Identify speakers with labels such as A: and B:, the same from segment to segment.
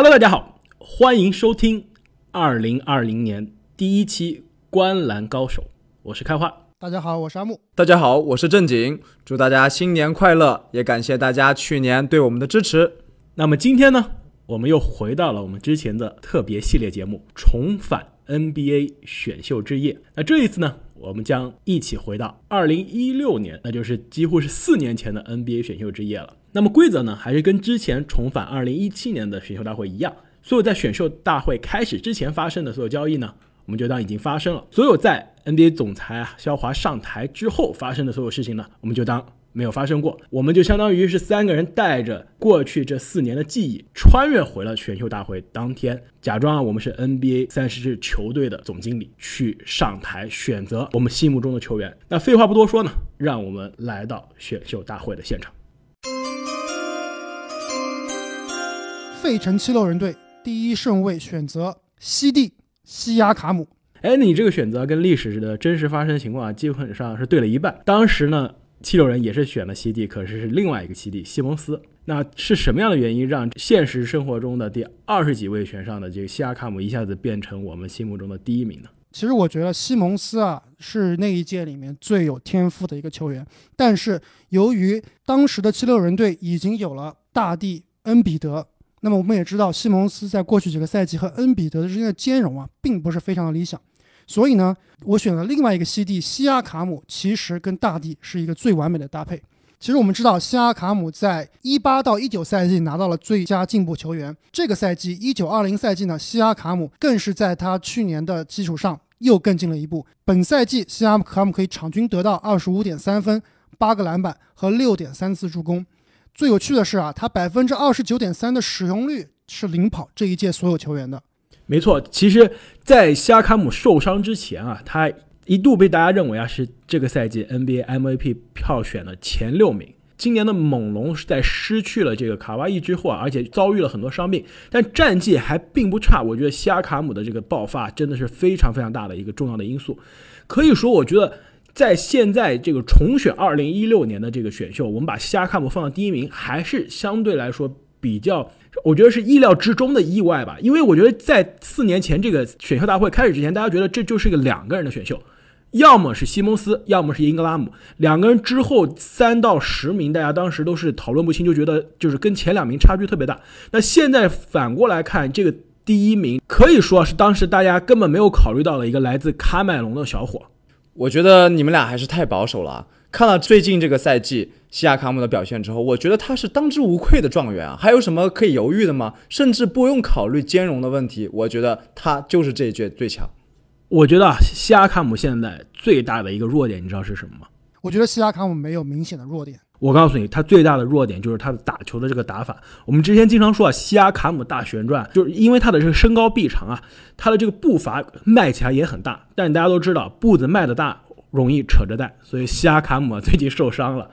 A: Hello，大家好，欢迎收听二零二零年第一期《观澜高手》，我是开花。
B: 大家好，我是阿木。
C: 大家好，我是正经。祝大家新年快乐，也感谢大家去年对我们的支持。
A: 那么今天呢，我们又回到了我们之前的特别系列节目，重返 NBA 选秀之夜。那这一次呢，我们将一起回到二零一六年，那就是几乎是四年前的 NBA 选秀之夜了。那么规则呢，还是跟之前重返二零一七年的选秀大会一样，所有在选秀大会开始之前发生的所有交易呢，我们就当已经发生了；所有在 NBA 总裁啊肖华上台之后发生的所有事情呢，我们就当没有发生过。我们就相当于是三个人带着过去这四年的记忆，穿越回了选秀大会当天，假装啊我们是 NBA 三十支球队的总经理，去上台选择我们心目中的球员。那废话不多说呢，让我们来到选秀大会的现场。
B: 费城七六人队第一顺位选择西蒂西亚卡姆。
A: 哎，你这个选择跟历史的真实发生情况啊，基本上是对了一半。当时呢，七六人也是选了西蒂，可是是另外一个西蒂西蒙斯。那是什么样的原因让现实生活中的第二十几位选上的这个西亚卡姆一下子变成我们心目中的第一名呢？
B: 其实我觉得西蒙斯啊是那一届里面最有天赋的一个球员，但是由于当时的七六人队已经有了大帝恩比德。那么我们也知道，西蒙斯在过去几个赛季和恩比德之间的兼容啊，并不是非常的理想。所以呢，我选了另外一个西蒂西亚卡姆，其实跟大帝是一个最完美的搭配。其实我们知道，西亚卡姆在一八到一九赛季拿到了最佳进步球员。这个赛季一九二零赛季呢，西亚卡姆更是在他去年的基础上又更进了一步。本赛季西亚卡姆可以场均得到二十五点三分、八个篮板和六点三次助攻。最有趣的是啊，他百分之二十九点三的使用率是领跑这一届所有球员的。
A: 没错，其实，在西亚卡姆受伤之前啊，他一度被大家认为啊是这个赛季 NBA MVP 票选的前六名。今年的猛龙是在失去了这个卡哇伊之后啊，而且遭遇了很多伤病，但战绩还并不差。我觉得西亚卡姆的这个爆发真的是非常非常大的一个重要的因素。可以说，我觉得。在现在这个重选二零一六年的这个选秀，我们把西亚卡姆放到第一名，还是相对来说比较，我觉得是意料之中的意外吧。因为我觉得在四年前这个选秀大会开始之前，大家觉得这就是一个两个人的选秀，要么是西蒙斯，要么是英格拉姆。两个人之后三到十名，大家当时都是讨论不清，就觉得就是跟前两名差距特别大。那现在反过来看，这个第一名可以说是当时大家根本没有考虑到的一个来自喀麦隆的小伙。
C: 我觉得你们俩还是太保守了。看了最近这个赛季西亚卡姆的表现之后，我觉得他是当之无愧的状元啊！还有什么可以犹豫的吗？甚至不用考虑兼容的问题，我觉得他就是这一届最强。
A: 我觉得西亚卡姆现在最大的一个弱点，你知道是什么吗？
B: 我觉得西亚卡姆没有明显的弱点。
A: 我告诉你，他最大的弱点就是他的打球的这个打法。我们之前经常说啊，西亚卡姆大旋转，就是因为他的这个身高臂长啊，他的这个步伐迈起来也很大。但大家都知道，步子迈的大容易扯着带，所以西亚卡姆最近受伤了。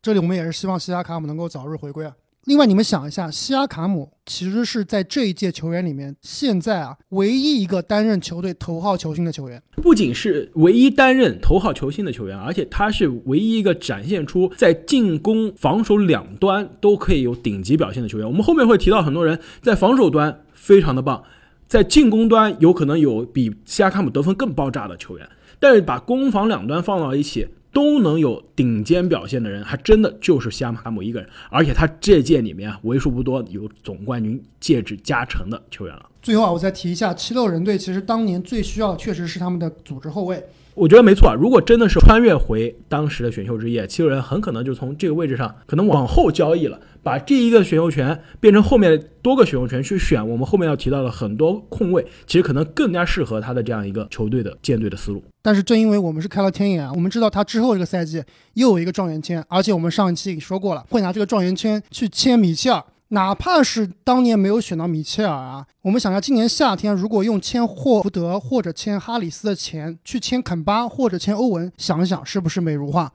B: 这里我们也是希望西亚卡姆能够早日回归啊。另外，你们想一下，西亚卡姆其实是在这一届球员里面，现在啊唯一一个担任球队头号球星的球员。
A: 不仅是唯一担任头号球星的球员，而且他是唯一一个展现出在进攻、防守两端都可以有顶级表现的球员。我们后面会提到很多人在防守端非常的棒，在进攻端有可能有比西亚卡姆得分更爆炸的球员，但是把攻防两端放到一起。都能有顶尖表现的人，还真的就是西亚卡姆一个人，而且他这届里面啊，为数不多有总冠军戒指加成的球员了。
B: 最后啊，我再提一下，七六人队其实当年最需要确实是他们的组织后卫。
A: 我觉得没错啊，如果真的是穿越回当时的选秀之夜，七六人很可能就从这个位置上可能往后交易了，把这一个选秀权变成后面多个选秀权去选我们后面要提到的很多空位，其实可能更加适合他的这样一个球队的建队的思路。
B: 但是正因为我们是开了天眼，我们知道他之后这个赛季又有一个状元签，而且我们上一期也说过了，会拿这个状元签去签米切尔。哪怕是当年没有选到米切尔啊，我们想想今年夏天如果用签霍福德或者签哈里斯的钱去签肯巴或者签欧文，想想是不是美如画？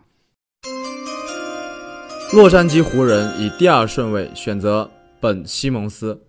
C: 洛杉矶湖人以第二顺位选择本西蒙斯。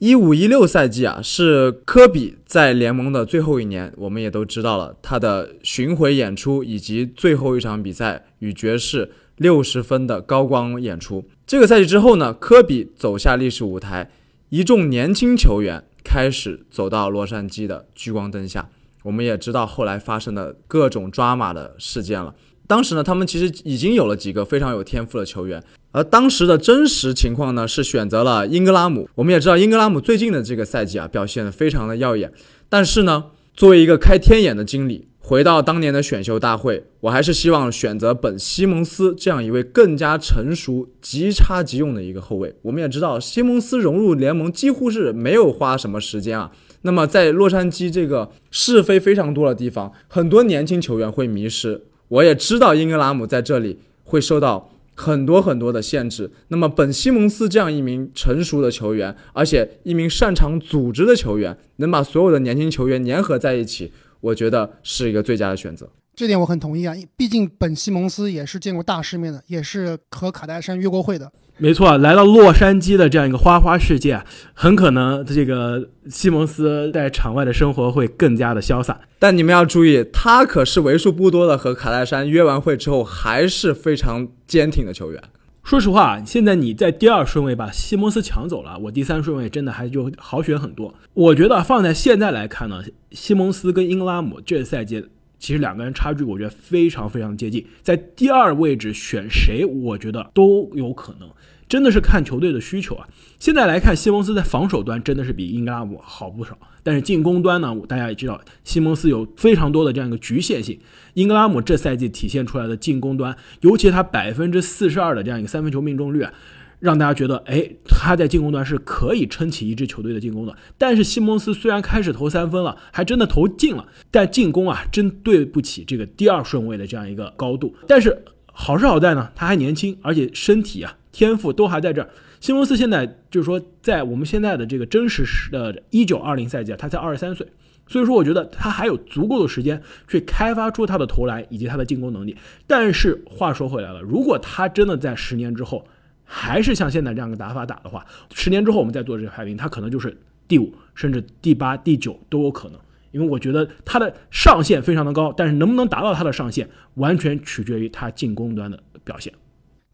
C: 一五一六赛季啊，是科比在联盟的最后一年，我们也都知道了他的巡回演出以及最后一场比赛与爵士六十分的高光演出。这个赛季之后呢，科比走下历史舞台，一众年轻球员开始走到洛杉矶的聚光灯下。我们也知道后来发生的各种抓马的事件了。当时呢，他们其实已经有了几个非常有天赋的球员，而当时的真实情况呢，是选择了英格拉姆。我们也知道，英格拉姆最近的这个赛季啊，表现的非常的耀眼。但是呢，作为一个开天眼的经理，回到当年的选秀大会，我还是希望选择本西蒙斯这样一位更加成熟、即插即用的一个后卫。我们也知道，西蒙斯融入联盟几乎是没有花什么时间啊。那么在洛杉矶这个是非非常多的地方，很多年轻球员会迷失。我也知道英格拉姆在这里会受到很多很多的限制。那么本西蒙斯这样一名成熟的球员，而且一名擅长组织的球员，能把所有的年轻球员粘合在一起，我觉得是一个最佳的选择。
B: 这点我很同意啊，毕竟本西蒙斯也是见过大世面的，也是和卡戴珊约过会的。
A: 没错，来到洛杉矶的这样一个花花世界，很可能这个西蒙斯在场外的生活会更加的潇洒。
C: 但你们要注意，他可是为数不多的和卡戴珊约完会之后还是非常坚挺的球员。
A: 说实话，现在你在第二顺位把西蒙斯抢走了，我第三顺位真的还就好选很多。我觉得放在现在来看呢，西蒙斯跟英格拉姆这赛季。其实两个人差距，我觉得非常非常接近。在第二位置选谁，我觉得都有可能，真的是看球队的需求啊。现在来看，西蒙斯在防守端真的是比英格拉姆好不少，但是进攻端呢，大家也知道，西蒙斯有非常多的这样一个局限性。英格拉姆这赛季体现出来的进攻端，尤其他百分之四十二的这样一个三分球命中率啊。让大家觉得，哎，他在进攻端是可以撑起一支球队的进攻的。但是西蒙斯虽然开始投三分了，还真的投进了，但进攻啊，真对不起这个第二顺位的这样一个高度。但是好是好在呢，他还年轻，而且身体啊、天赋都还在这儿。西蒙斯现在就是说，在我们现在的这个真实时的一九二零赛季啊，他才二十三岁，所以说我觉得他还有足够的时间去开发出他的投篮以及他的进攻能力。但是话说回来了，如果他真的在十年之后，还是像现在这样的打法打的话，十年之后我们再做这个排名，他可能就是第五，甚至第八、第九都有可能。因为我觉得他的上限非常的高，但是能不能达到他的上限，完全取决于他进攻端的表现。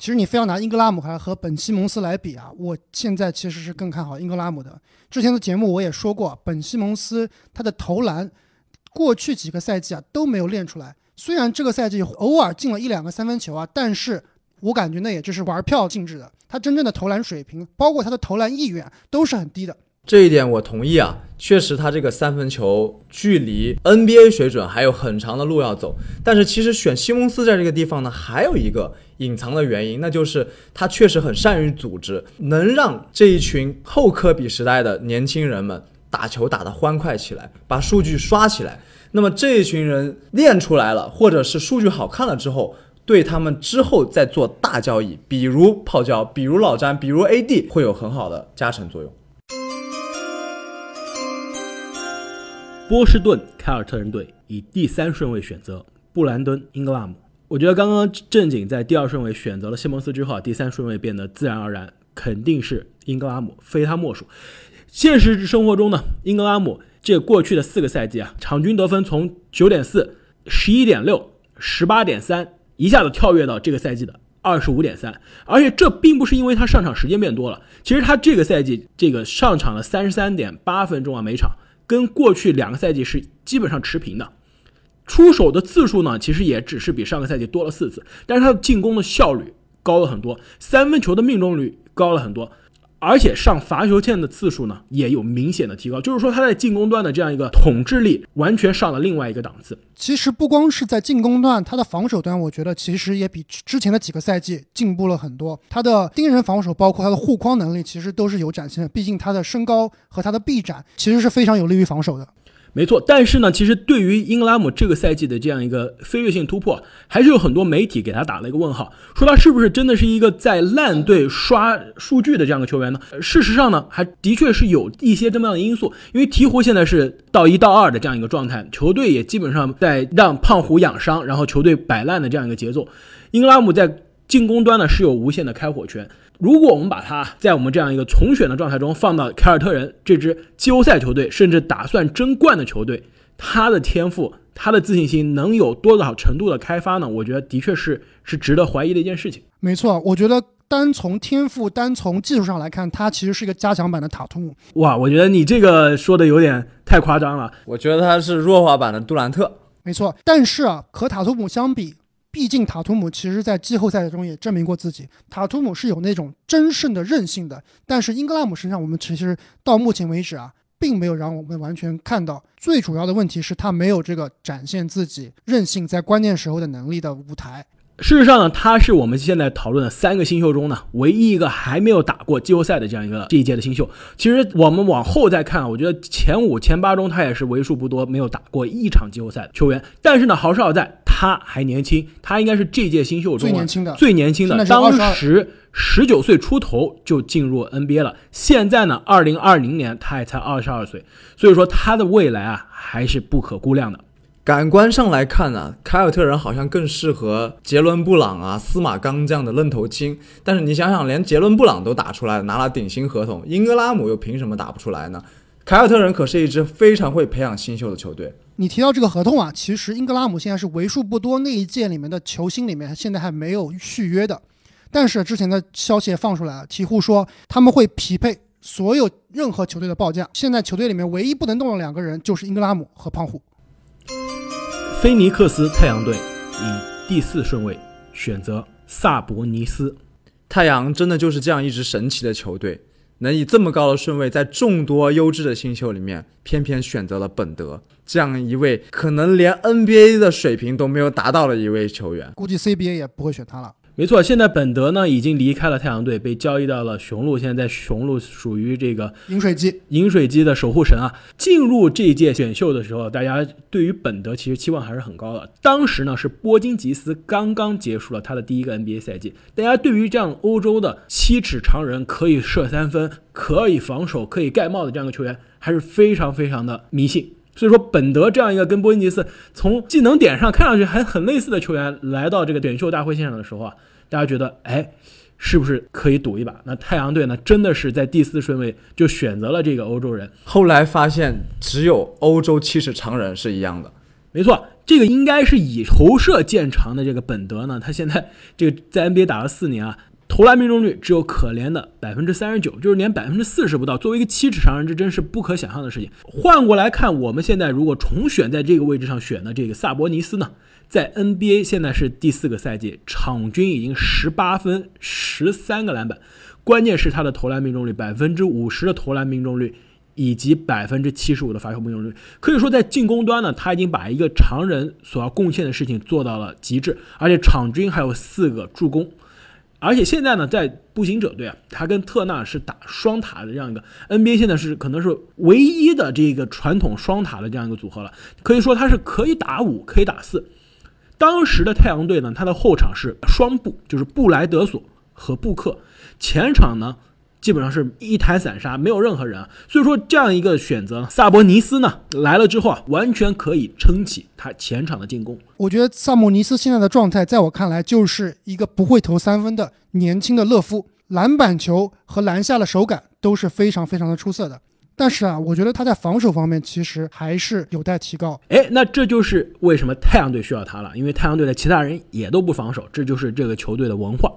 B: 其实你非要拿英格拉姆还和本西蒙斯来比啊，我现在其实是更看好英格拉姆的。之前的节目我也说过，本西蒙斯他的投篮过去几个赛季啊都没有练出来，虽然这个赛季偶尔进了一两个三分球啊，但是。我感觉那也就是玩票性质的，他真正的投篮水平，包括他的投篮意愿，都是很低的。
C: 这一点我同意啊，确实他这个三分球距离 NBA 水准还有很长的路要走。但是其实选西蒙斯在这个地方呢，还有一个隐藏的原因，那就是他确实很善于组织，能让这一群后科比时代的年轻人们打球打得欢快起来，把数据刷起来。那么这一群人练出来了，或者是数据好看了之后。对他们之后再做大交易，比如泡椒，比如老詹，比如 AD，会有很好的加成作用。
A: 波士顿凯尔特人队以第三顺位选择布兰登·英格拉姆。我觉得刚刚正经在第二顺位选择了西蒙斯之后，第三顺位变得自然而然，肯定是英格拉姆，非他莫属。现实生活中呢，英格拉姆这过去的四个赛季啊，场均得分从九点四、十一点六、十八点三。一下子跳跃到这个赛季的二十五点三，而且这并不是因为他上场时间变多了，其实他这个赛季这个上场了三十三点八分钟啊每场，跟过去两个赛季是基本上持平的。出手的次数呢，其实也只是比上个赛季多了四次，但是他的进攻的效率高了很多，三分球的命中率高了很多。而且上罚球线的次数呢，也有明显的提高，就是说他在进攻端的这样一个统治力完全上了另外一个档次。
B: 其实不光是在进攻端，他的防守端，我觉得其实也比之前的几个赛季进步了很多。他的盯人防守，包括他的护框能力，其实都是有展现的。毕竟他的身高和他的臂展，其实是非常有利于防守的。
A: 没错，但是呢，其实对于英格拉姆这个赛季的这样一个飞跃性突破，还是有很多媒体给他打了一个问号，说他是不是真的是一个在烂队刷数据的这样的球员呢？事实上呢，还的确是有一些这么样的因素，因为鹈鹕现在是到一到二的这样一个状态，球队也基本上在让胖虎养伤，然后球队摆烂的这样一个节奏，英格拉姆在进攻端呢是有无限的开火权。如果我们把他在我们这样一个重选的状态中放到凯尔特人这支季后赛球队，甚至打算争冠的球队，他的天赋、他的自信心能有多少程度的开发呢？我觉得的确是是值得怀疑的一件事情。
B: 没错，我觉得单从天赋、单从技术上来看，他其实是一个加强版的塔图姆。
A: 哇，我觉得你这个说的有点太夸张了。
C: 我觉得他是弱化版的杜兰特。
B: 没错，但是啊，和塔图姆相比，毕竟塔图姆其实在季后赛中也证明过自己，塔图姆是有那种真胜的韧性的。但是英格拉姆身上，我们其实到目前为止啊，并没有让我们完全看到。最主要的问题是，他没有这个展现自己韧性在关键时候的能力的舞台。
A: 事实上呢，他是我们现在讨论的三个新秀中呢，唯一一个还没有打过季后赛的这样一个这一届的新秀。其实我们往后再看，我觉得前五、前八中他也是为数不多没有打过一场季后赛的球员。但是呢，好是好在他还年轻，他应该是这届新秀中
B: 最年轻的，
A: 最年轻的，当时十九岁出头就进入 NBA 了。现在呢，二零二零年他也才二十二岁，所以说他的未来啊还是不可估量的。
C: 感官上来看呢，凯尔特人好像更适合杰伦布朗啊、司马刚这样的愣头青。但是你想想，连杰伦布朗都打出来了拿了顶薪合同，英格拉姆又凭什么打不出来呢？凯尔特人可是一支非常会培养新秀的球队。
B: 你提到这个合同啊，其实英格拉姆现在是为数不多那一届里面的球星里面，现在还没有续约的。但是之前的消息也放出来了，鹈鹕说他们会匹配所有任何球队的报价。现在球队里面唯一不能动的两个人就是英格拉姆和胖虎。
A: 菲尼克斯太阳队以第四顺位选择萨博尼斯。
C: 太阳真的就是这样一支神奇的球队，能以这么高的顺位，在众多优质的新秀里面，偏偏选择了本德这样一位可能连 NBA 的水平都没有达到的一位球员。
B: 估计 CBA 也不会选他了。
A: 没错，现在本德呢已经离开了太阳队，被交易到了雄鹿。现在在雄鹿属于这个
B: 饮水机，
A: 饮水机的守护神啊。进入这一届选秀的时候，大家对于本德其实期望还是很高的。当时呢是波金吉斯刚刚结束了他的第一个 NBA 赛季，大家对于这样欧洲的七尺长人，可以射三分，可以防守，可以盖帽的这样一个球员，还是非常非常的迷信。所以说，本德这样一个跟波金吉斯从技能点上看上去还很类似的球员，来到这个选秀大会现场的时候啊。大家觉得，哎，是不是可以赌一把？那太阳队呢，真的是在第四顺位就选择了这个欧洲人。
C: 后来发现，只有欧洲七尺长人是一样的。
A: 没错，这个应该是以投射见长的这个本德呢，他现在这个在 NBA 打了四年啊，投篮命中率只有可怜的百分之三十九，就是连百分之四十不到。作为一个七尺长人，这真是不可想象的事情。换过来看，我们现在如果重选在这个位置上选的这个萨博尼斯呢？在 NBA 现在是第四个赛季，场均已经十八分、十三个篮板，关键是他的投篮命中率百分之五十的投篮命中率，以及百分之七十五的罚球命中率，可以说在进攻端呢，他已经把一个常人所要贡献的事情做到了极致，而且场均还有四个助攻，而且现在呢，在步行者队啊，他跟特纳是打双塔的这样一个 NBA 现在是可能是唯一的这个传统双塔的这样一个组合了，可以说他是可以打五，可以打四。当时的太阳队呢，他的后场是双布，就是布莱德索和布克，前场呢基本上是一台散沙，没有任何人。所以说这样一个选择，萨博尼斯呢来了之后啊，完全可以撑起他前场的进攻。
B: 我觉得萨博尼斯现在的状态，在我看来就是一个不会投三分的年轻的勒夫，篮板球和篮下的手感都是非常非常的出色的。但是啊，我觉得他在防守方面其实还是有待提高。
A: 哎，那这就是为什么太阳队需要他了，因为太阳队的其他人也都不防守，这就是这个球队的文化。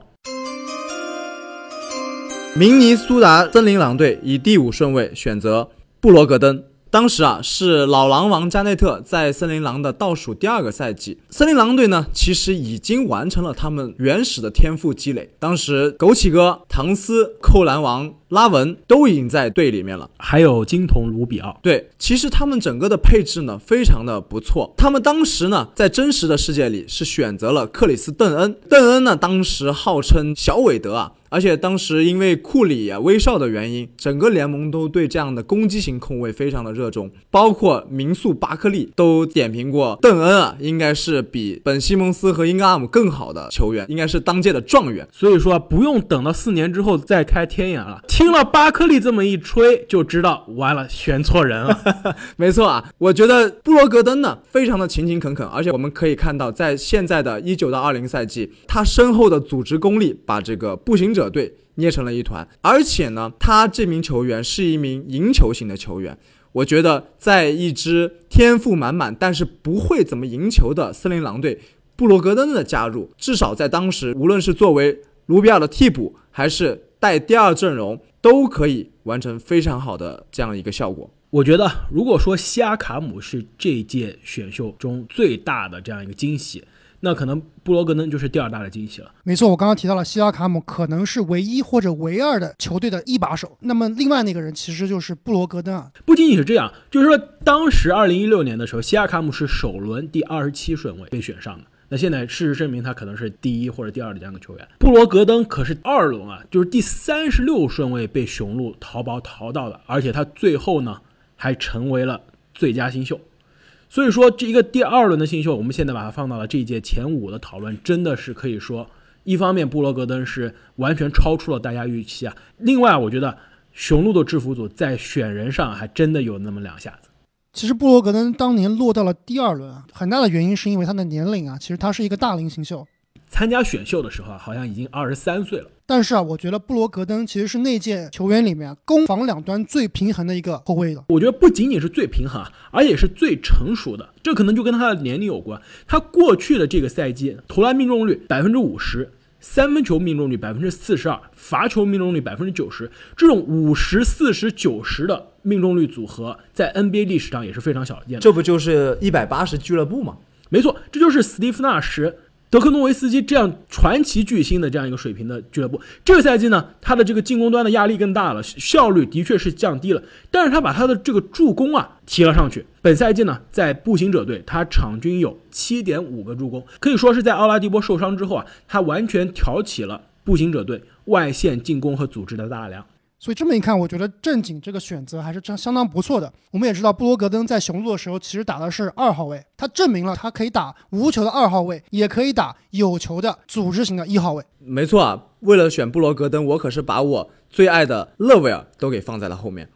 C: 明尼苏达森林狼队以第五顺位选择布罗格登。当时啊，是老狼王加内特在森林狼的倒数第二个赛季。森林狼队呢，其实已经完成了他们原始的天赋积累。当时枸杞哥、唐斯、扣篮王拉文都已经在队里面了，
A: 还有金童卢比奥。
C: 对，其实他们整个的配置呢，非常的不错。他们当时呢，在真实的世界里是选择了克里斯邓恩。邓恩呢，当时号称小韦德啊。而且当时因为库里啊威少的原因，整个联盟都对这样的攻击型控卫非常的热衷，包括名宿巴克利都点评过邓恩啊，应该是比本西蒙斯和英格拉姆更好的球员，应该是当届的状元。
A: 所以说不用等到四年之后再开天眼了。听了巴克利这么一吹，就知道完了，选错人了。
C: 没错啊，我觉得布罗格登呢非常的勤勤恳恳，而且我们可以看到，在现在的一九到二零赛季，他身后的组织功力把这个步行者。队捏成了一团，而且呢，他这名球员是一名赢球型的球员。我觉得，在一支天赋满满但是不会怎么赢球的森林狼队，布罗格登的加入，至少在当时，无论是作为卢比奥的替补，还是带第二阵容，都可以完成非常好的这样一个效果。
A: 我觉得，如果说西亚卡姆是这届选秀中最大的这样一个惊喜，那可能布罗格登就是第二大的惊喜了。
B: 没错，我刚刚提到了西亚卡姆可能是唯一或者唯二的球队的一把手，那么另外那个人其实就是布罗格登啊。
A: 不仅仅是这样，就是说当时二零一六年的时候，西亚卡姆是首轮第二十七顺位被选上的。那现在事实证明，他可能是第一或者第二的这样一个球员。布罗格登可是二轮啊，就是第三十六顺位被雄鹿淘宝淘到的，而且他最后呢还成为了最佳新秀。所以说，这一个第二轮的新秀，我们现在把它放到了这一届前五的讨论，真的是可以说，一方面布罗格登是完全超出了大家预期啊。另外，我觉得雄鹿的制服组在选人上还真的有那么两下子。
B: 其实布罗格登当年落到了第二轮啊，很大的原因是因为他的年龄啊，其实他是一个大龄新秀。
A: 参加选秀的时候啊，好像已经二十三岁了。
B: 但是啊，我觉得布罗格登其实是那届球员里面攻防两端最平衡的一个后卫了。
A: 我觉得不仅仅是最平衡啊，而且是最成熟的。这可能就跟他的年龄有关。他过去的这个赛季投篮命中率百分之五十，三分球命中率百分之四十二，罚球命中率百分之九十，这种五十四十九十的命中率组合，在 NBA 历史上也是非常少见的。
C: 这不就是一百八十俱乐部吗？
A: 没错，这就是斯蒂夫纳什。德克诺维斯基这样传奇巨星的这样一个水平的俱乐部，这个赛季呢，他的这个进攻端的压力更大了，效率的确是降低了，但是他把他的这个助攻啊提了上去。本赛季呢，在步行者队，他场均有七点五个助攻，可以说是在奥拉迪波受伤之后啊，他完全挑起了步行者队外线进攻和组织的大梁。
B: 所以这么一看，我觉得正经这个选择还是真相当不错的。我们也知道，布罗格登在雄鹿的时候，其实打的是二号位，他证明了他可以打无球的二号位，也可以打有球的组织型的一号位。
C: 没错啊，为了选布罗格登，我可是把我最爱的勒维尔都给放在了后面。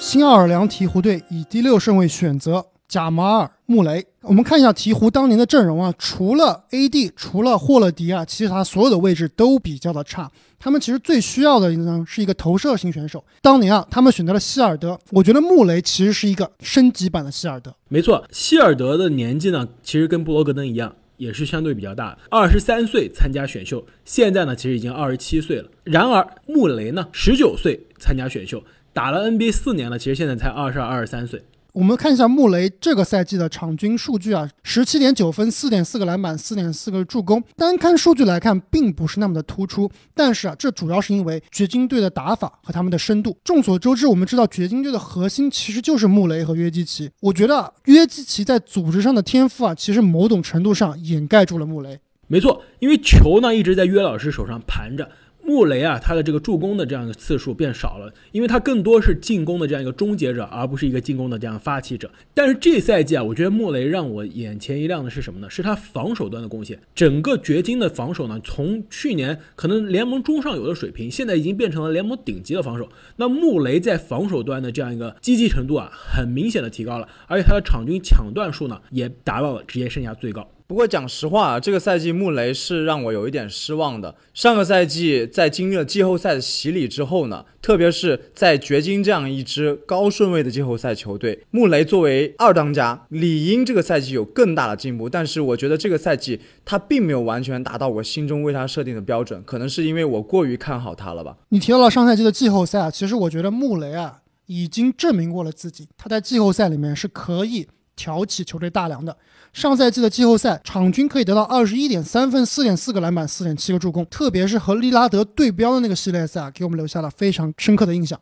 B: 新奥尔良鹈鹕队以第六顺位选择。贾马尔·穆雷，我们看一下鹈鹕当年的阵容啊，除了 AD，除了霍勒迪啊，其实他所有的位置都比较的差。他们其实最需要的呢是一个投射型选手。当年啊，他们选择了希尔德，我觉得穆雷其实是一个升级版的希尔德。
A: 没错，希尔德的年纪呢，其实跟布罗格登一样，也是相对比较大，二十三岁参加选秀，现在呢其实已经二十七岁了。然而穆雷呢，十九岁参加选秀，打了 NBA 四年了，其实现在才二十二、二十三岁。
B: 我们看一下穆雷这个赛季的场均数据啊，十七点九分，四点四个篮板，四点四个助攻。单看数据来看，并不是那么的突出。但是啊，这主要是因为掘金队的打法和他们的深度。众所周知，我们知道掘金队的核心其实就是穆雷和约基奇。我觉得约基奇在组织上的天赋啊，其实某种程度上掩盖住了穆雷。
A: 没错，因为球呢一直在约老师手上盘着。穆雷啊，他的这个助攻的这样的次数变少了，因为他更多是进攻的这样一个终结者，而不是一个进攻的这样发起者。但是这赛季啊，我觉得穆雷让我眼前一亮的是什么呢？是他防守端的贡献。整个掘金的防守呢，从去年可能联盟中上游的水平，现在已经变成了联盟顶级的防守。那穆雷在防守端的这样一个积极程度啊，很明显的提高了，而且他的场均抢断数呢，也达到了职业生涯最高。
C: 不过讲实话啊，这个赛季穆雷是让我有一点失望的。上个赛季在经历了季后赛的洗礼之后呢，特别是在掘金这样一支高顺位的季后赛球队，穆雷作为二当家，理应这个赛季有更大的进步。但是我觉得这个赛季他并没有完全达到我心中为他设定的标准，可能是因为我过于看好他了吧。
B: 你提到了上赛季的季后赛啊，其实我觉得穆雷啊已经证明过了自己，他在季后赛里面是可以挑起球队大梁的。上赛季的季后赛，场均可以得到二十一点三分、四点四个篮板、四点七个助攻，特别是和利拉德对标的那个系列赛啊，给我们留下了非常深刻的印象。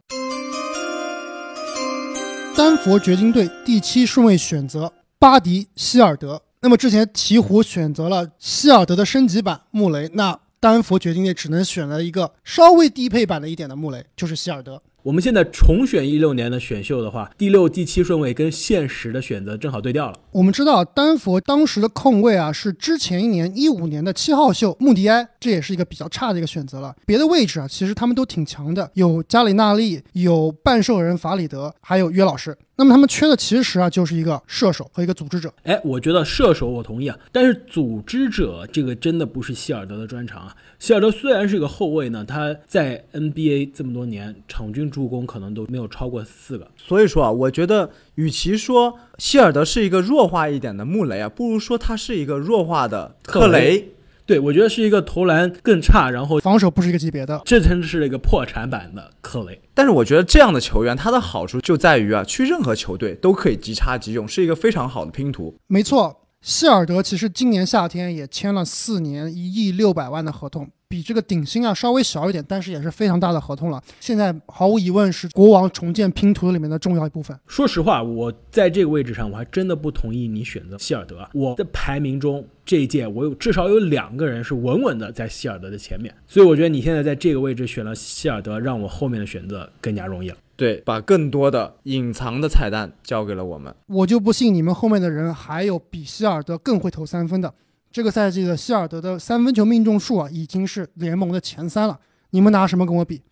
B: 丹佛掘金队第七顺位选择巴迪·希尔德，那么之前鹈鹕选择了希尔德的升级版穆雷，那丹佛掘金队只能选了一个稍微低配版的一点的穆雷，就是希尔德。
A: 我们现在重选一六年的选秀的话，第六、第七顺位跟现实的选择正好对调了。
B: 我们知道丹佛当时的控卫啊是之前一年一五年的七号秀穆迪埃，这也是一个比较差的一个选择了。别的位置啊，其实他们都挺强的，有加里纳利，有半兽人法里德，还有约老师。那么他们缺的其实啊就是一个射手和一个组织者。
A: 哎，我觉得射手我同意啊，但是组织者这个真的不是希尔德的专长啊。希尔德虽然是一个后卫呢，他在 NBA 这么多年场均助攻可能都没有超过四个。
C: 所以说啊，我觉得与其说希尔德是一个弱化一点的穆雷啊，不如说他是一个弱化的特雷。
A: 对，我觉得是一个投篮更差，然后
B: 防守不是一个级别的，
A: 这真是一个破产版的克雷。
C: 但是我觉得这样的球员，他的好处就在于啊，去任何球队都可以即插即用，是一个非常好的拼图。
B: 没错，希尔德其实今年夏天也签了四年一亿六百万的合同。比这个顶薪啊稍微小一点，但是也是非常大的合同了。现在毫无疑问是国王重建拼图里面的重要一部分。
A: 说实话，我在这个位置上，我还真的不同意你选择希尔德。我的排名中这一届，我有至少有两个人是稳稳的在希尔德的前面，所以我觉得你现在在这个位置选了希尔德，让我后面的选择更加容易了。
C: 对，把更多的隐藏的彩蛋交给了我们。
B: 我就不信你们后面的人还有比希尔德更会投三分的。这个赛季的希尔德的三分球命中数啊，已经是联盟的前三了。你们拿什么跟我比？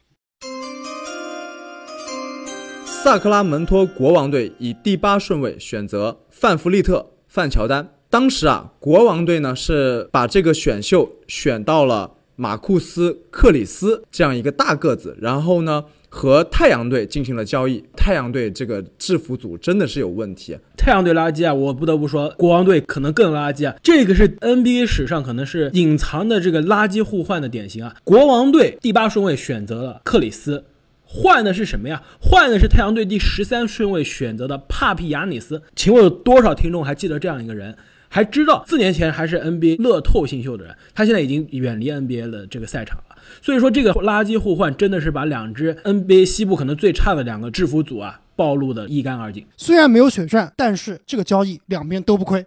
C: 萨克拉门托国王队以第八顺位选择范弗利特、范乔丹。当时啊，国王队呢是把这个选秀选到了马库斯克里斯这样一个大个子，然后呢。和太阳队进行了交易，太阳队这个制服组真的是有问题。
A: 太阳队垃圾啊，我不得不说，国王队可能更垃圾啊。这个是 NBA 史上可能是隐藏的这个垃圾互换的典型啊。国王队第八顺位选择了克里斯，换的是什么呀？换的是太阳队第十三顺位选择的帕皮亚尼斯。请问有多少听众还记得这样一个人？还知道四年前还是 NBA 乐透新秀的人，他现在已经远离 NBA 的这个赛场了。所以说，这个垃圾互换真的是把两支 NBA 西部可能最差的两个制服组啊暴露的一干二净。
B: 虽然没有血赚，但是这个交易两边都不亏。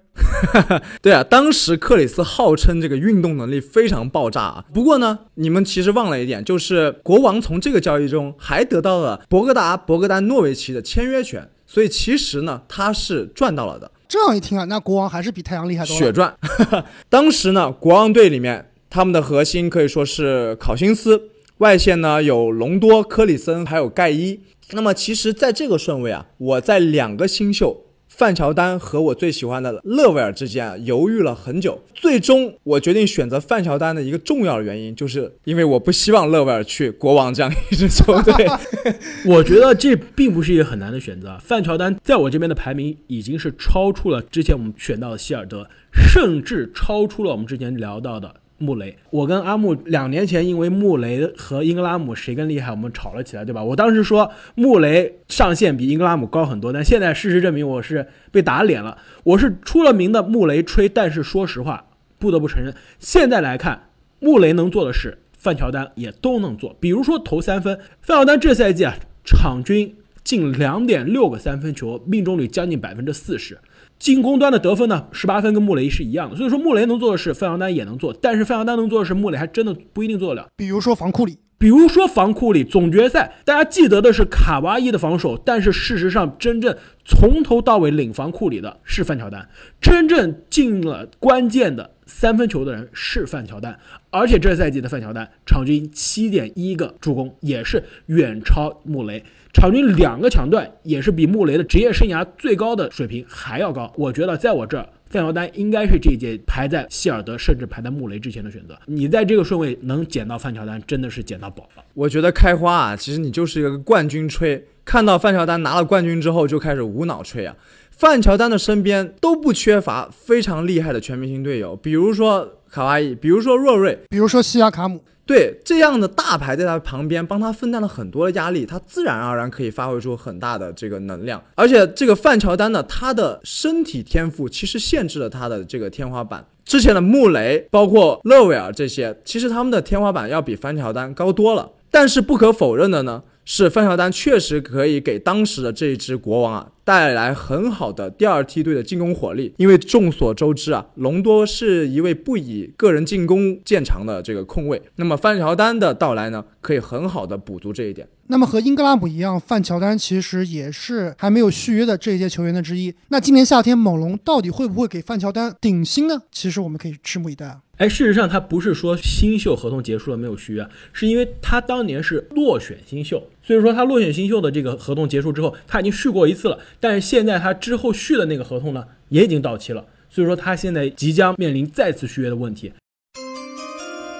C: 对啊，当时克里斯号称这个运动能力非常爆炸啊。不过呢，你们其实忘了一点，就是国王从这个交易中还得到了博格达·博格丹诺维奇的签约权，所以其实呢，他是赚到了的。
B: 这样一听啊，那国王还是比太阳厉害多了。
C: 血赚，当时呢，国王队里面他们的核心可以说是考辛斯，外线呢有隆多、科里森，还有盖伊。那么其实，在这个顺位啊，我在两个新秀。范乔丹和我最喜欢的勒维尔之间啊，犹豫了很久，最终我决定选择范乔丹的一个重要的原因，就是因为我不希望勒维尔去国王这样一支球队。
A: 我觉得这并不是一个很难的选择。范乔丹在我这边的排名已经是超出了之前我们选到的希尔德，甚至超出了我们之前聊到的。穆雷，我跟阿木两年前因为穆雷和英格拉姆谁更厉害，我们吵了起来，对吧？我当时说穆雷上限比英格拉姆高很多，但现在事实证明我是被打脸了。我是出了名的穆雷吹，但是说实话，不得不承认，现在来看，穆雷能做的事，范乔丹也都能做。比如说投三分，范乔丹这赛季啊，场均近两点六个三分球，命中率将近百分之四十。进攻端的得分呢，十八分跟穆雷是一样的，所以说穆雷能做的事，范乔丹也能做，但是范乔丹能做的事，穆雷还真的不一定做得了。
B: 比如说防库里，
A: 比如说防库里，总决赛大家记得的是卡哇伊的防守，但是事实上真正从头到尾领防库里的是范乔丹，真正进了关键的三分球的人是范乔丹，而且这赛季的范乔丹场均七点一个助攻，也是远超穆雷。场均两个抢断也是比穆雷的职业生涯最高的水平还要高。我觉得在我这儿，范乔丹应该是这一届排在希尔德甚至排在穆雷之前的选择。你在这个顺位能捡到范乔丹，真的是捡到宝了。
C: 我觉得开花啊，其实你就是一个冠军吹。看到范乔丹拿了冠军之后，就开始无脑吹啊。范乔丹的身边都不缺乏非常厉害的全明星队友，比如说卡哇伊，比如说若瑞，
B: 比如说西亚卡姆。
C: 对这样的大牌在他旁边，帮他分担了很多的压力，他自然而然可以发挥出很大的这个能量。而且这个范乔丹呢，他的身体天赋其实限制了他的这个天花板。之前的穆雷，包括勒维尔这些，其实他们的天花板要比范乔丹高多了。但是不可否认的呢，是范乔丹确实可以给当时的这一支国王啊。带来很好的第二梯队的进攻火力，因为众所周知啊，隆多是一位不以个人进攻见长的这个控卫。那么范乔丹的到来呢，可以很好的补足这一点。
B: 那么和英格拉姆一样，范乔丹其实也是还没有续约的这一届球员的之一。那今年夏天猛龙到底会不会给范乔丹顶薪呢？其实我们可以拭目以待啊。
A: 哎，事实上他不是说新秀合同结束了没有续约，是因为他当年是落选新秀。所以说他落选新秀的这个合同结束之后，他已经续过一次了，但是现在他之后续的那个合同呢，也已经到期了，所以说他现在即将面临再次续约的问题。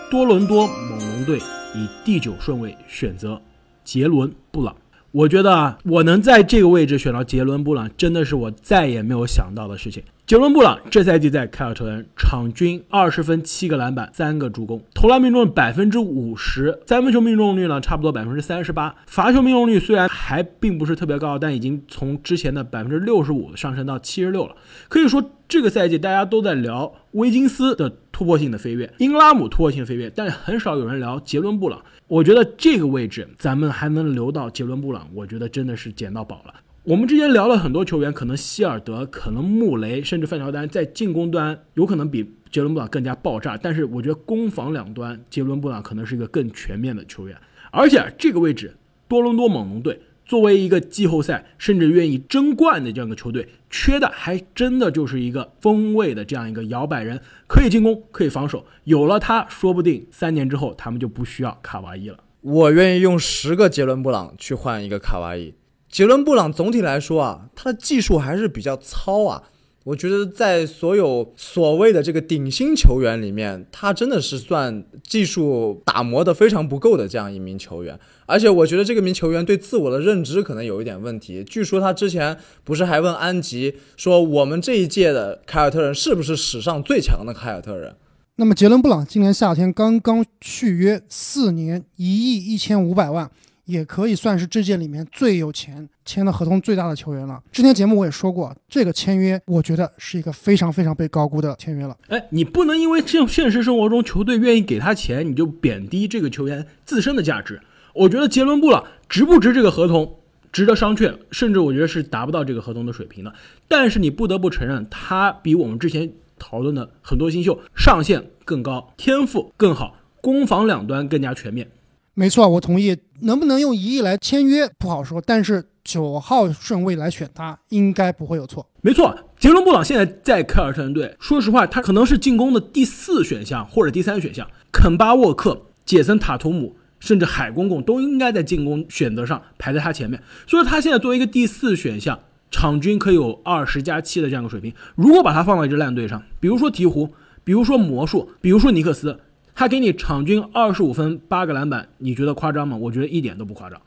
A: 多伦多猛龙队以第九顺位选择杰伦布朗。我觉得啊，我能在这个位置选到杰伦布朗，真的是我再也没有想到的事情。杰伦布朗这赛季在凯尔特人场均二十分、七个篮板、三个助攻，投篮命中率百分之五十，三分球命中率呢差不多百分之三十八，罚球命中率虽然还并不是特别高，但已经从之前的百分之六十五上升到七十六了。可以说这个赛季大家都在聊威金斯的突破性的飞跃，英拉姆突破性的飞跃，但很少有人聊杰伦布朗。我觉得这个位置咱们还能留到杰伦布朗，我觉得真的是捡到宝了。我们之前聊了很多球员，可能希尔德、可能穆雷，甚至范乔丹在进攻端有可能比杰伦布朗更加爆炸，但是我觉得攻防两端，杰伦布朗可能是一个更全面的球员。而且这个位置，多伦多猛龙队作为一个季后赛甚至愿意争冠的这样一个球队，缺的还真的就是一个锋位的这样一个摇摆人，可以进攻，可以防守。有了他，说不定三年之后他们就不需要卡哇伊了。
C: 我愿意用十个杰伦布朗去换一个卡哇伊。杰伦布朗总体来说啊，他的技术还是比较糙啊。我觉得在所有所谓的这个顶薪球员里面，他真的是算技术打磨的非常不够的这样一名球员。而且我觉得这个名球员对自我的认知可能有一点问题。据说他之前不是还问安吉说：“我们这一届的凯尔特人是不是史上最强的凯尔特人？”
B: 那么杰伦布朗今年夏天刚刚续约四年一亿一千五百万。也可以算是这届里面最有钱、签的合同最大的球员了。之前节目我也说过，这个签约我觉得是一个非常非常被高估的签约了。
A: 哎，你不能因为现现实生活中球队愿意给他钱，你就贬低这个球员自身的价值。我觉得杰伦布朗值不值这个合同，值得商榷，甚至我觉得是达不到这个合同的水平的。但是你不得不承认，他比我们之前讨论的很多新秀上限更高，天赋更好，攻防两端更加全面。
B: 没错，我同意。能不能用一亿来签约不好说，但是九号顺位来选他应该不会有错。
A: 没错，杰伦布朗现在在凯尔特人队，说实话，他可能是进攻的第四选项或者第三选项。肯巴沃克、杰森塔图姆，甚至海公公都应该在进攻选择上排在他前面。所以，他现在作为一个第四选项，场均可以有二十加七的这样一个水平。如果把他放到一支烂队上，比如说鹈鹕，比如说魔术，比如说尼克斯。他给你场均二十五分八个篮板，你觉得夸张吗？我觉得一点都不夸张。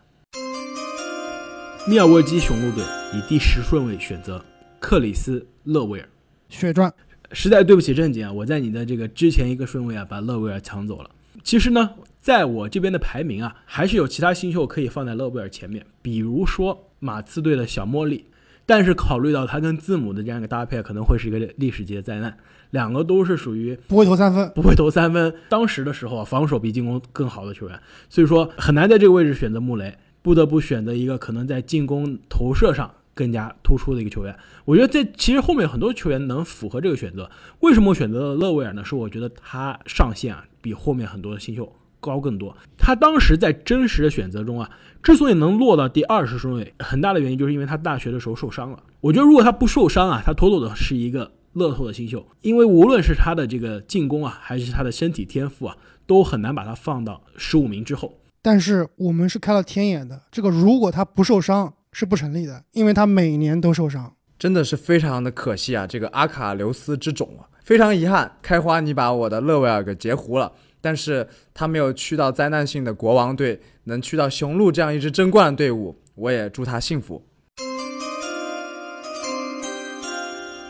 A: 密尔沃基雄鹿队以第十顺位选择克里斯勒维尔，
B: 血赚。
A: 实在对不起正经啊，我在你的这个之前一个顺位啊把勒维尔抢走了。其实呢，在我这边的排名啊，还是有其他新秀可以放在勒维尔前面，比如说马刺队的小莫利。但是考虑到他跟字母的这样一个搭配，可能会是一个历史级的灾难。两个都是属于
B: 不会投三分，
A: 不会投三分。当时的时候啊，防守比进攻更好的球员，所以说很难在这个位置选择穆雷，不得不选择一个可能在进攻投射上更加突出的一个球员。我觉得这其实后面很多球员能符合这个选择。为什么选择勒维尔呢？是我觉得他上限啊比后面很多的新秀高更多。他当时在真实的选择中啊，之所以能落到第二十顺位，很大的原因就是因为他大学的时候受伤了。我觉得如果他不受伤啊，他妥妥的是一个。乐透的新秀，因为无论是他的这个进攻啊，还是他的身体天赋啊，都很难把他放到十五名之后。
B: 但是我们是开了天眼的，这个如果他不受伤是不成立的，因为他每年都受伤，
C: 真的是非常的可惜啊！这个阿卡留斯之种啊，非常遗憾，开花你把我的勒维尔给截胡了。但是他没有去到灾难性的国王队，能去到雄鹿这样一支争冠的队伍，我也祝他幸福。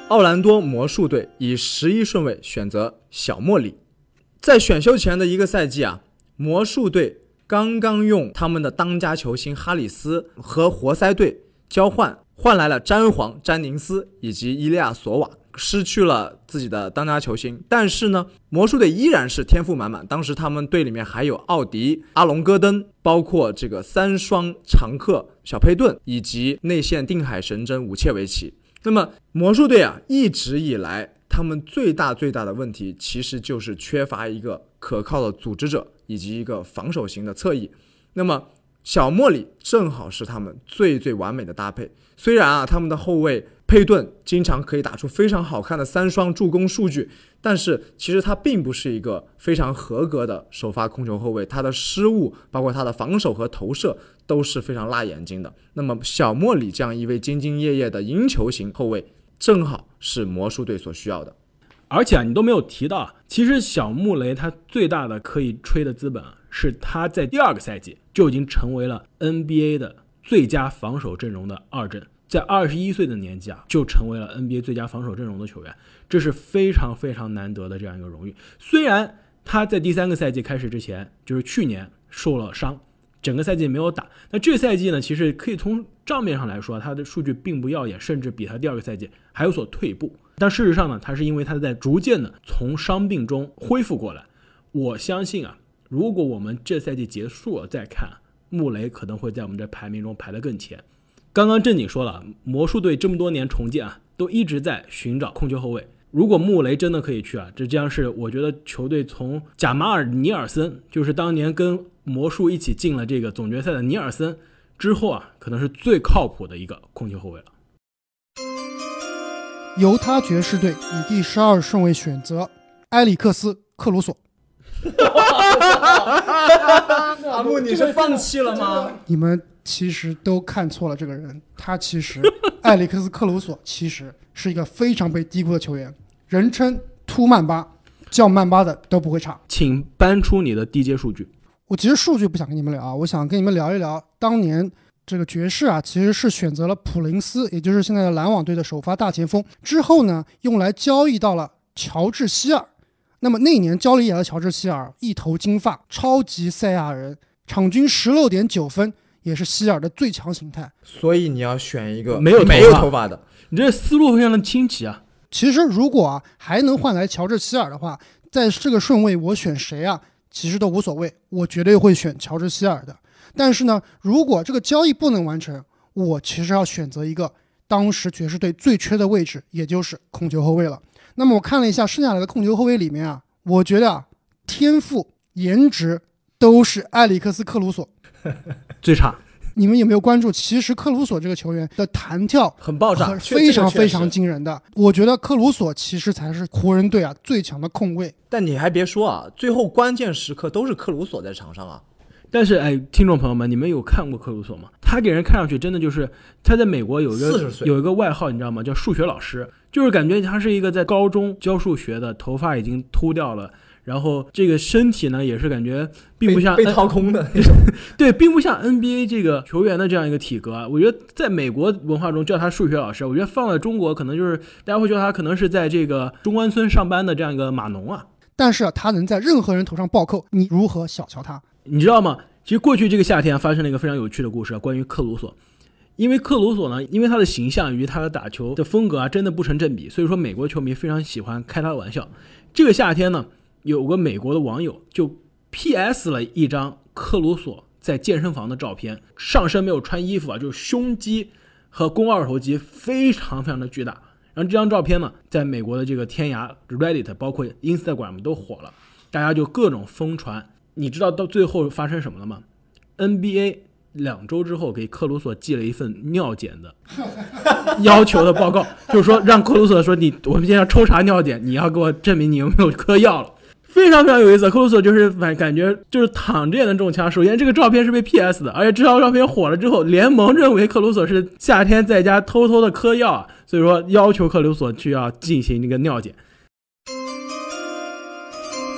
C: 奥兰多魔术队以十一顺位选择小莫里，在选秀前的一个赛季啊，魔术队刚刚用他们的当家球星哈里斯和活塞队交换，换来了詹皇、詹宁斯以及伊利亚索瓦，失去了自己的当家球星。但是呢，魔术队依然是天赋满满。当时他们队里面还有奥迪、阿隆戈登，包括这个三双常客小佩顿以及内线定海神针武切维奇。那么魔术队啊，一直以来他们最大最大的问题，其实就是缺乏一个可靠的组织者以及一个防守型的侧翼。那么小莫里正好是他们最最完美的搭配。虽然啊，他们的后卫佩顿经常可以打出非常好看的三双助攻数据，但是其实他并不是一个非常合格的首发控球后卫，他的失误，包括他的防守和投射都是非常辣眼睛的。那么小莫里这样一位兢兢业业的赢球型后卫，正好是魔术队所需要的。
A: 而且啊，你都没有提到啊，其实小穆雷他最大的可以吹的资本啊，是他在第二个赛季就已经成为了 NBA 的最佳防守阵容的二阵。在二十一岁的年纪啊，就成为了 NBA 最佳防守阵容的球员，这是非常非常难得的这样一个荣誉。虽然他在第三个赛季开始之前，就是去年受了伤，整个赛季没有打。那这赛季呢，其实可以从账面上来说，他的数据并不耀眼，甚至比他第二个赛季还有所退步。但事实上呢，他是因为他在逐渐的从伤病中恢复过来。我相信啊，如果我们这赛季结束了再看，穆雷可能会在我们这排名中排得更前。刚刚正经说了，魔术队这么多年重建啊，都一直在寻找控球后卫。如果穆雷真的可以去啊，这将是我觉得球队从贾马尔·尼尔森，就是当年跟魔术一起进了这个总决赛的尼尔森之后啊，可能是最靠谱的一个控球后卫了。
B: 犹他爵士队以第十二顺位选择埃里克斯·克鲁索。
C: 阿木，你是放弃了吗？
B: 你们其实都看错了这个人，他其实 埃里克斯·克鲁索其实是一个非常被低估的球员，人称“秃曼巴”，叫曼巴的都不会差。
A: 请搬出你的低阶数据。
B: 我其实数据不想跟你们聊啊，我想跟你们聊一聊当年这个爵士啊，其实是选择了普林斯，也就是现在的篮网队的首发大前锋，之后呢用来交易到了乔治希尔。那么那年交易来的乔治希尔，一头金发，超级赛亚人，场均十六点九分，也是希尔的最强形态。
C: 所以你要选一个
A: 没有
C: 没有头发的，
A: 你这思路非常的清奇啊。
B: 其实如果啊还能换来乔治希尔的话，在这个顺位我选谁啊，其实都无所谓，我绝对会选乔治希尔的。但是呢，如果这个交易不能完成，我其实要选择一个当时爵士队最缺的位置，也就是控球后卫了。那么我看了一下剩下来的控球后卫里面啊，我觉得啊，天赋、颜值都是埃里克斯·克鲁索
A: 最差。
B: 你们有没有关注？其实克鲁索这个球员的弹跳
C: 很爆炸，
B: 非常非常惊人的。我觉得克鲁索其实才是湖人队啊最强的控卫。
C: 但你还别说啊，最后关键时刻都是克鲁索在场上啊。
A: 但是哎，听众朋友们，你们有看过克鲁索吗？他给人看上去真的就是他在美国有一个有一个外号，你知道吗？叫数学老师，就是感觉他是一个在高中教数学的，头发已经秃掉了，然后这个身体呢也是感觉并不像
C: 被掏空的那种，
A: 对，并不像 NBA 这个球员的这样一个体格。我觉得在美国文化中叫他数学老师，我觉得放在中国可能就是大家会觉得他可能是在这个中关村上班的这样一个码农啊。
B: 但是他能在任何人头上暴扣，你如何小瞧他？
A: 你知道吗？其实过去这个夏天发生了一个非常有趣的故事，关于克鲁索。因为克鲁索呢，因为他的形象与他的打球的风格啊，真的不成正比，所以说美国球迷非常喜欢开他的玩笑。这个夏天呢，有个美国的网友就 P.S. 了一张克鲁索在健身房的照片，上身没有穿衣服啊，就是胸肌和肱二头肌非常非常的巨大。然后这张照片呢，在美国的这个天涯、Reddit，包括 Instagram 都火了，大家就各种疯传。你知道到最后发生什么了吗？NBA 两周之后给克鲁索寄了一份尿检的 要求的报告，就是说让克鲁索说你，我们今天要抽查尿检，你要给我证明你有没有嗑药了。非常非常有意思，克鲁索就是反感觉就是躺着也能中枪。首先这个照片是被 PS 的，而且这张照片火了之后，联盟认为克鲁索是夏天在家偷偷的嗑药，所以说要求克鲁索去要进行那个尿检。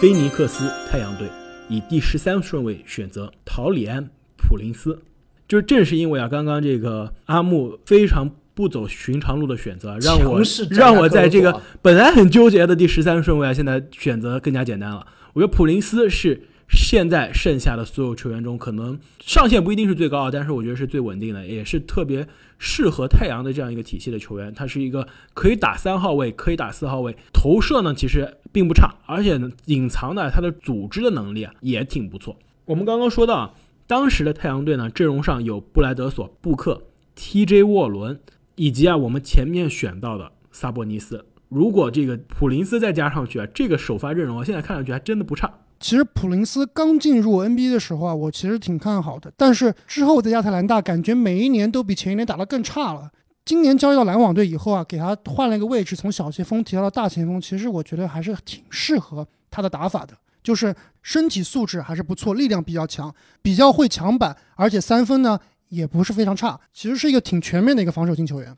A: 菲尼克斯太阳队。以第十三顺位选择陶里安·普林斯，就是正是因为啊，刚刚这个阿木非常不走寻常路的选择，让我让我在这个本来很纠结的第十三顺位啊，现在选择更加简单了。我觉得普林斯是现在剩下的所有球员中，可能上限不一定是最高，但是我觉得是最稳定的，也是特别适合太阳的这样一个体系的球员。他是一个可以打三号位，可以打四号位，投射呢其实。并不差，而且呢，隐藏的他的组织的能力啊也挺不错。我们刚刚说到啊，当时的太阳队呢阵容上有布莱德索、布克、TJ 沃伦，以及啊我们前面选到的萨博尼斯。如果这个普林斯再加上去啊，这个首发阵容啊，现在看上去还真的不差。
B: 其实普林斯刚进入 NBA 的时候啊，我其实挺看好的，但是之后在亚特兰大，感觉每一年都比前一年打得更差了。今年交易到篮网队以后啊，给他换了一个位置，从小前锋提到了大前锋，其实我觉得还是挺适合他的打法的。就是身体素质还是不错，力量比较强，比较会抢板，而且三分呢也不是非常差，其实是一个挺全面的一个防守型球员。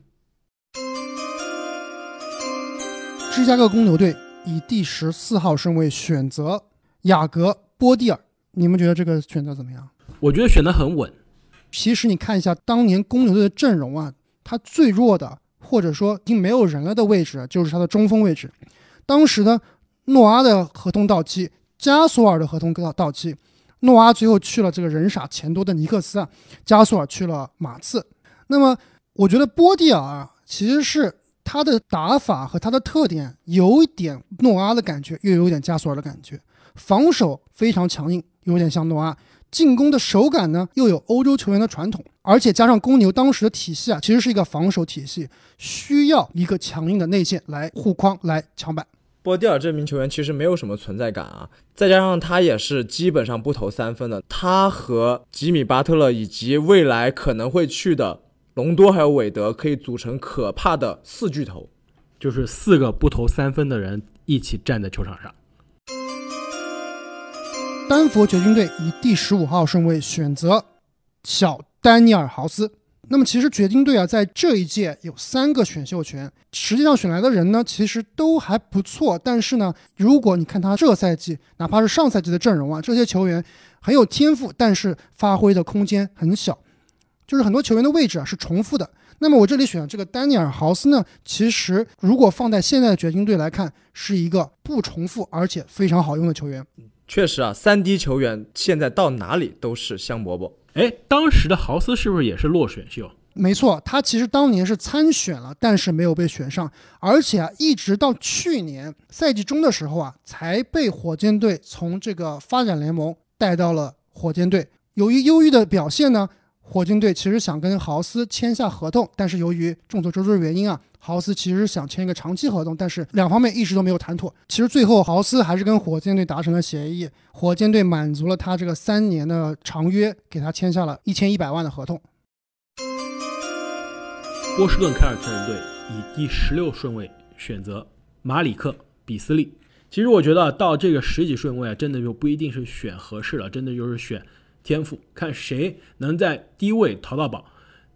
B: 芝加哥公牛队以第十四号顺位选择雅各波蒂尔，你们觉得这个选择怎么样？
A: 我觉得选得很稳。
B: 其实你看一下当年公牛队的阵容啊，他最弱的或者说已经没有人了的位置就是他的中锋位置。当时呢，诺阿的合同到期。加索尔的合同到到期，诺阿最后去了这个人傻钱多的尼克斯啊，加索尔去了马刺。那么我觉得波蒂尔啊，其实是他的打法和他的特点有一点诺阿的感觉，又有点加索尔的感觉。防守非常强硬，有点像诺阿；进攻的手感呢，又有欧洲球员的传统。而且加上公牛当时的体系啊，其实是一个防守体系，需要一个强硬的内线来护框、来抢板。
C: 波蒂尔这名球员其实没有什么存在感啊，再加上他也是基本上不投三分的。他和吉米巴特勒以及未来可能会去的隆多还有韦德可以组成可怕的四巨头，
A: 就是四个不投三分的人一起站在球场上。
B: 丹佛掘金队以第十五号顺位选择小丹尼尔豪斯。那么其实掘金队啊，在这一届有三个选秀权，实际上选来的人呢，其实都还不错。但是呢，如果你看他这赛季，哪怕是上赛季的阵容啊，这些球员很有天赋，但是发挥的空间很小，就是很多球员的位置啊是重复的。那么我这里选的这个丹尼尔豪斯呢，其实如果放在现在的掘金队来看，是一个不重复而且非常好用的球员。
C: 确实啊，三 D 球员现在到哪里都是香饽饽。
A: 哎，当时的豪斯是不是也是落选秀？
B: 没错，他其实当年是参选了，但是没有被选上，而且啊，一直到去年赛季中的时候啊，才被火箭队从这个发展联盟带到了火箭队。由于优异的表现呢。火箭队其实想跟豪斯签下合同，但是由于众所周知的原因啊，豪斯其实想签一个长期合同，但是两方面一直都没有谈妥。其实最后豪斯还是跟火箭队达成了协议，火箭队满足了他这个三年的长约，给他签下了一千一百万的合同。
A: 波士顿凯尔特人队以第十六顺位选择马里克比斯利。其实我觉得到这个十几顺位啊，真的就不一定是选合适了，真的就是选。天赋，看谁能在低位淘到宝。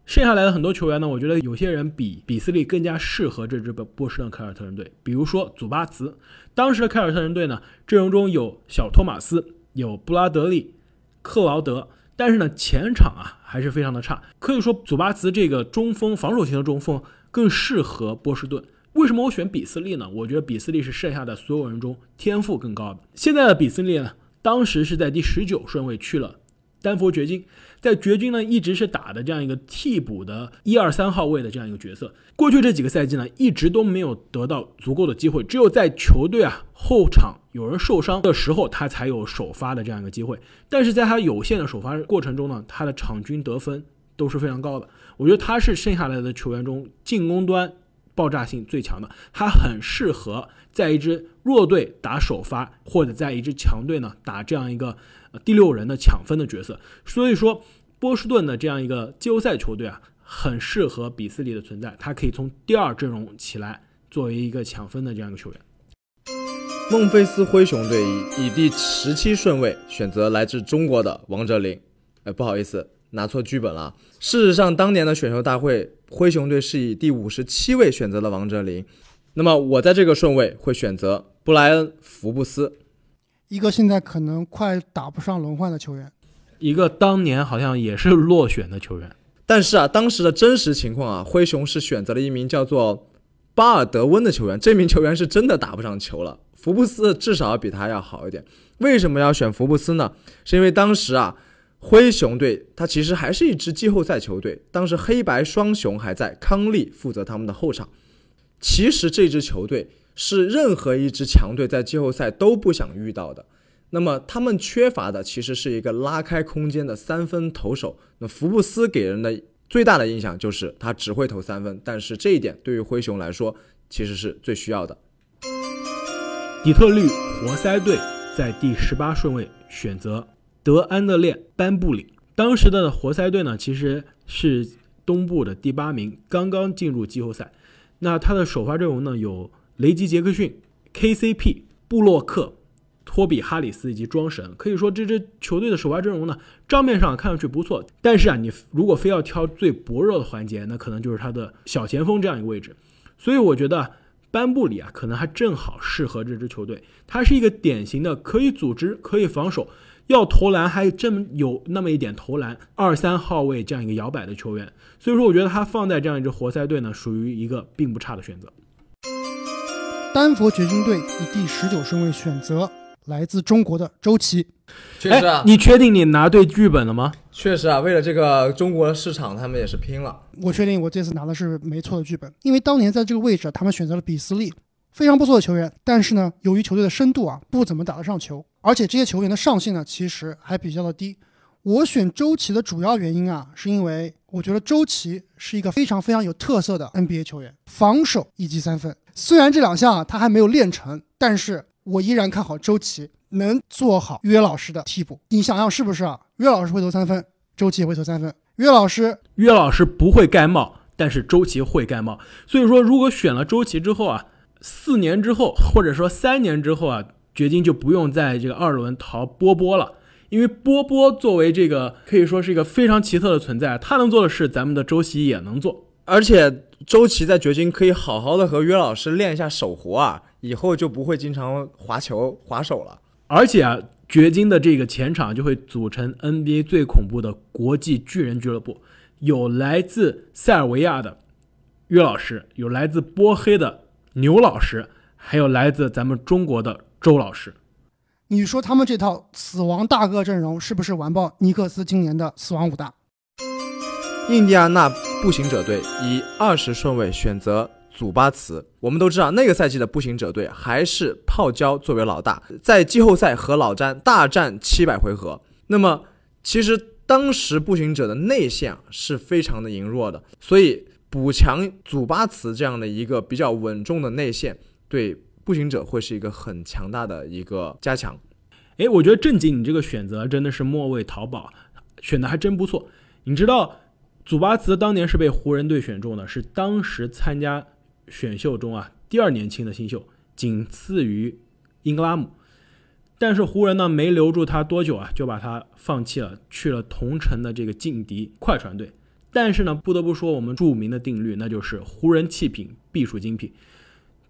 A: 剩下来的很多球员呢，我觉得有些人比比斯利更加适合这支波波士顿凯尔特人队。比如说祖巴茨，当时的凯尔特人队呢，阵容中有小托马斯，有布拉德利、克劳德，但是呢，前场啊还是非常的差。可以说，祖巴茨这个中锋，防守型的中锋更适合波士顿。为什么我选比斯利呢？我觉得比斯利是剩下的所有人中天赋更高的。现在的比斯利呢，当时是在第十九顺位去了。丹佛掘金在掘金呢，一直是打的这样一个替补的一二三号位的这样一个角色。过去这几个赛季呢，一直都没有得到足够的机会，只有在球队啊后场有人受伤的时候，他才有首发的这样一个机会。但是在他有限的首发过程中呢，他的场均得分都是非常高的。我觉得他是剩下来的球员中进攻端爆炸性最强的，他很适合在一支弱队打首发，或者在一支强队呢打这样一个。第六人的抢分的角色，所以说波士顿的这样一个季后赛球队啊，很适合比斯利的存在，他可以从第二阵容起来，作为一个抢分的这样一个球员。
C: 孟菲斯灰熊队以以第十七顺位选择来自中国的王哲林，哎，不好意思，拿错剧本了。事实上，当年的选秀大会，灰熊队是以第五十七位选择了王哲林，那么我在这个顺位会选择布莱恩福布斯。
B: 一个现在可能快打不上轮换的球员，
A: 一个当年好像也是落选的球员，
C: 但是啊，当时的真实情况啊，灰熊是选择了一名叫做巴尔德温的球员，这名球员是真的打不上球了。福布斯至少要比他要好一点。为什么要选福布斯呢？是因为当时啊，灰熊队他其实还是一支季后赛球队，当时黑白双雄还在，康利负责他们的后场。其实这支球队。是任何一支强队在季后赛都不想遇到的。那么他们缺乏的其实是一个拉开空间的三分投手。那福布斯给人的最大的印象就是他只会投三分，但是这一点对于灰熊来说其实是最需要的。
A: 底特律活塞队在第十八顺位选择德安德烈·班布里。当时的活塞队呢，其实是东部的第八名，刚刚进入季后赛。那他的首发阵容呢有雷吉·杰克逊、KCP、布洛克、托比·哈里斯以及庄神。可以说这支球队的首发阵容呢，账面上看上去不错，但是啊，你如果非要挑最薄弱的环节，那可能就是他的小前锋这样一个位置。所以我觉得班布里啊，可能还正好适合这支球队。他是一个典型的可以组织、可以防守。要投篮还真有那么一点投篮，二三号位这样一个摇摆的球员，所以说我觉得他放在这样一支活塞队呢，属于一个并不差的选择。
B: 丹佛掘金队以第十九顺位选择来自中国的周琦。
C: 确实啊，
A: 你确定你拿对剧本了吗？
C: 确实啊，为了这个中国市场，他们也是拼了。
B: 我确定我这次拿的是没错的剧本，因为当年在这个位置，他们选择了比斯利。非常不错的球员，但是呢，由于球队的深度啊，不怎么打得上球，而且这些球员的上限呢，其实还比较的低。我选周琦的主要原因啊，是因为我觉得周琦是一个非常非常有特色的 NBA 球员，防守以及三分。虽然这两项啊他还没有练成，但是我依然看好周琦能做好约老师的替补。你想想是不是啊？约老师会投三分，周琦也会投三分。约老师，
A: 约老师不会盖帽，但是周琦会盖帽。所以说，如果选了周琦之后啊。四年之后，或者说三年之后啊，掘金就不用在这个二轮淘波波了，因为波波作为这个可以说是一个非常奇特的存在，他能做的事，咱们的周琦也能做。
C: 而且周琦在掘金可以好好的和约老师练一下手活啊，以后就不会经常滑球滑手了。
A: 而且啊，掘金的这个前场就会组成 NBA 最恐怖的国际巨人俱乐部，有来自塞尔维亚的约老师，有来自波黑的。牛老师，还有来自咱们中国的周老师，
B: 你说他们这套死亡大个阵容是不是完爆尼克斯今年的死亡五大？
C: 印第安纳步行者队以二十顺位选择祖巴茨。我们都知道，那个赛季的步行者队还是泡椒作为老大，在季后赛和老詹大战七百回合。那么，其实当时步行者的内线是非常的羸弱的，所以。补强祖巴茨这样的一个比较稳重的内线，对步行者会是一个很强大的一个加强。
A: 哎，我觉得正经你这个选择真的是末位淘宝，选的还真不错。你知道祖巴茨当年是被湖人队选中的，是当时参加选秀中啊第二年轻的新秀，仅次于英格拉姆。但是湖人呢没留住他多久啊，就把他放弃了，去了同城的这个劲敌快船队。但是呢，不得不说我们著名的定律，那就是湖人弃品必属精品。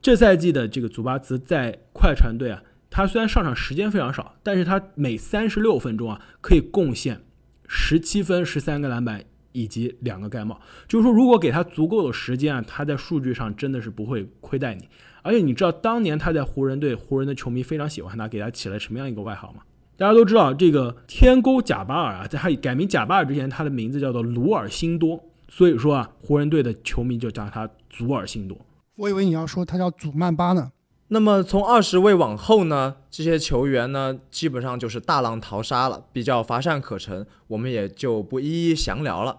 A: 这赛季的这个祖巴茨在快船队啊，他虽然上场时间非常少，但是他每三十六分钟啊可以贡献十七分、十三个篮板以及两个盖帽。就是说，如果给他足够的时间啊，他在数据上真的是不会亏待你。而且你知道当年他在湖人队，湖人的球迷非常喜欢他，给他起了什么样一个外号吗？大家都知道，这个天勾贾巴尔啊，在他改名贾巴尔之前，他的名字叫做鲁尔辛多。所以说啊，湖人队的球迷就叫他祖尔辛多。
B: 我以为你要说他叫祖曼巴呢。
C: 那么从二十位往后呢，这些球员呢，基本上就是大浪淘沙了，比较乏善可陈，我们也就不一一详聊了。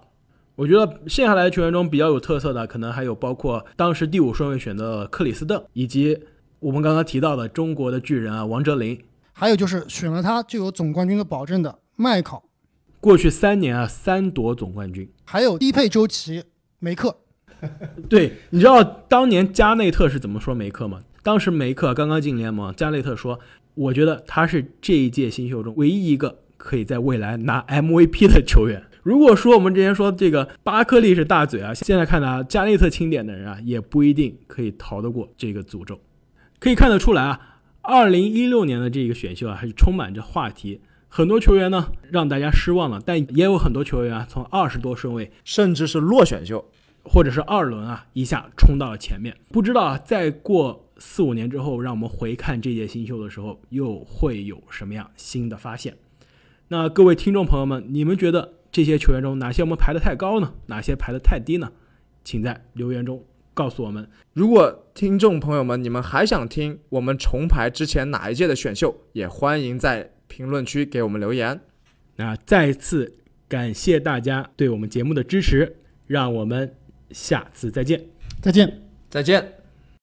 A: 我觉得剩下来的球员中比较有特色的，可能还有包括当时第五顺位选的克里斯邓，以及我们刚刚提到的中国的巨人啊，王哲林。
B: 还有就是选了他就有总冠军的保证的麦考，
A: 过去三年啊三夺总冠军。
B: 还有低配周琦梅克，
A: 对，你知道当年加内特是怎么说梅克吗？当时梅克刚刚进联盟，加内特说：“我觉得他是这一届新秀中唯一一个可以在未来拿 MVP 的球员。”如果说我们之前说这个巴克利是大嘴啊，现在看来啊，加内特钦点的人啊，也不一定可以逃得过这个诅咒。可以看得出来啊。二零一六年的这个选秀啊，还是充满着话题，很多球员呢让大家失望了，但也有很多球员啊从二十多顺位，
C: 甚至是落选秀，
A: 或者是二轮啊一下冲到了前面。不知道啊，再过四五年之后，让我们回看这届新秀的时候，又会有什么样新的发现？那各位听众朋友们，你们觉得这些球员中哪些我们排的太高呢？哪些排的太低呢？请在留言中。告诉我们，
C: 如果听众朋友们你们还想听我们重排之前哪一届的选秀，也欢迎在评论区给我们留言。
A: 那再次感谢大家对我们节目的支持，让我们下次再见，
B: 再见，
C: 再见。